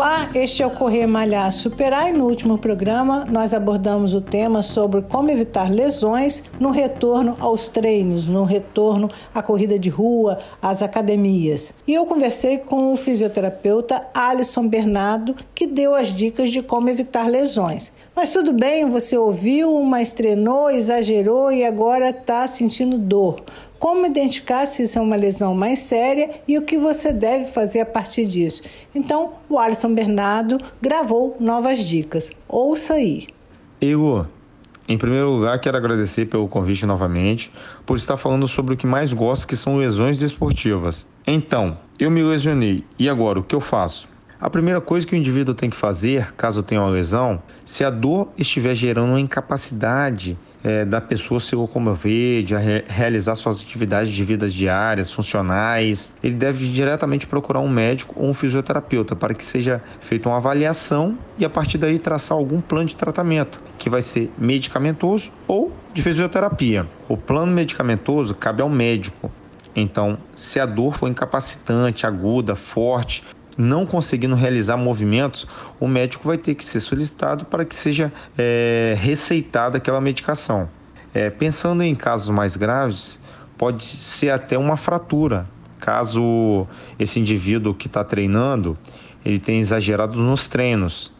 Olá, este é o Correr Malhar Superar e no último programa nós abordamos o tema sobre como evitar lesões no retorno aos treinos, no retorno à corrida de rua, às academias. E eu conversei com o fisioterapeuta Alisson Bernardo, que deu as dicas de como evitar lesões. Mas tudo bem, você ouviu, mas treinou, exagerou e agora está sentindo dor como identificar se isso é uma lesão mais séria e o que você deve fazer a partir disso. Então, o Alisson Bernardo gravou novas dicas. Ouça aí. Igor, em primeiro lugar, quero agradecer pelo convite novamente, por estar falando sobre o que mais gosto, que são lesões desportivas. Então, eu me lesionei e agora o que eu faço? A primeira coisa que o indivíduo tem que fazer, caso tenha uma lesão, se a dor estiver gerando uma incapacidade é, da pessoa se locomover, de re realizar suas atividades de vida diárias, funcionais, ele deve diretamente procurar um médico ou um fisioterapeuta para que seja feita uma avaliação e a partir daí traçar algum plano de tratamento, que vai ser medicamentoso ou de fisioterapia. O plano medicamentoso cabe ao médico. Então, se a dor for incapacitante, aguda, forte, não conseguindo realizar movimentos, o médico vai ter que ser solicitado para que seja é, receitada aquela medicação. É, pensando em casos mais graves, pode ser até uma fratura, caso esse indivíduo que está treinando ele tenha exagerado nos treinos.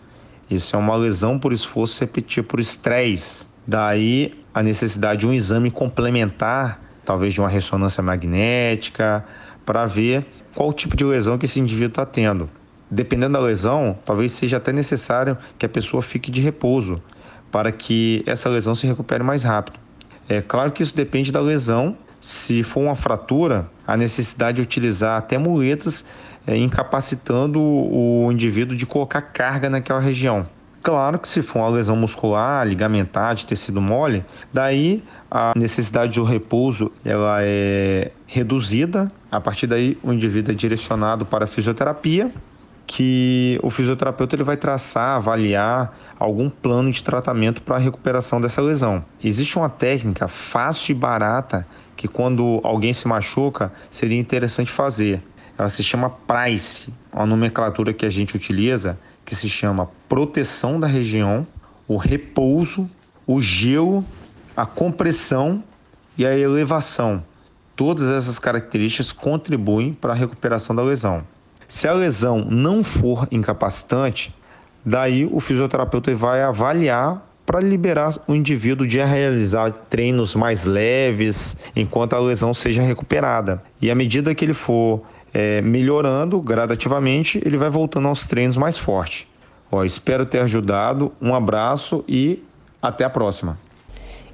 Isso é uma lesão por esforço repetido por estresse. Daí a necessidade de um exame complementar, talvez de uma ressonância magnética, para ver qual tipo de lesão que esse indivíduo está tendo. Dependendo da lesão, talvez seja até necessário que a pessoa fique de repouso para que essa lesão se recupere mais rápido. É claro que isso depende da lesão. Se for uma fratura, a necessidade de utilizar até muletas, é, incapacitando o indivíduo de colocar carga naquela região. Claro que se for uma lesão muscular, ligamentar, de tecido mole, daí a necessidade do repouso ela é reduzida. A partir daí o indivíduo é direcionado para a fisioterapia, que o fisioterapeuta ele vai traçar, avaliar algum plano de tratamento para a recuperação dessa lesão. Existe uma técnica fácil e barata que quando alguém se machuca seria interessante fazer. Ela se chama PRICE, uma nomenclatura que a gente utiliza que se chama proteção da região, o repouso, o gelo, a compressão e a elevação. Todas essas características contribuem para a recuperação da lesão. Se a lesão não for incapacitante, daí o fisioterapeuta vai avaliar para liberar o indivíduo de realizar treinos mais leves enquanto a lesão seja recuperada. E à medida que ele for é, melhorando gradativamente, ele vai voltando aos treinos mais forte. Ó, espero ter ajudado. Um abraço e até a próxima.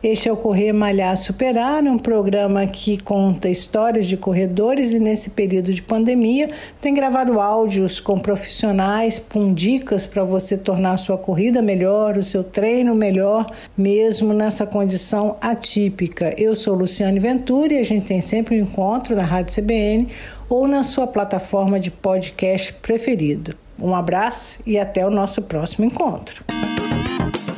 Este é o Correr Malhar Superar, um programa que conta histórias de corredores e nesse período de pandemia tem gravado áudios com profissionais com dicas para você tornar a sua corrida melhor, o seu treino melhor, mesmo nessa condição atípica. Eu sou Luciane Ventura e a gente tem sempre um encontro na Rádio CBN ou na sua plataforma de podcast preferido. Um abraço e até o nosso próximo encontro.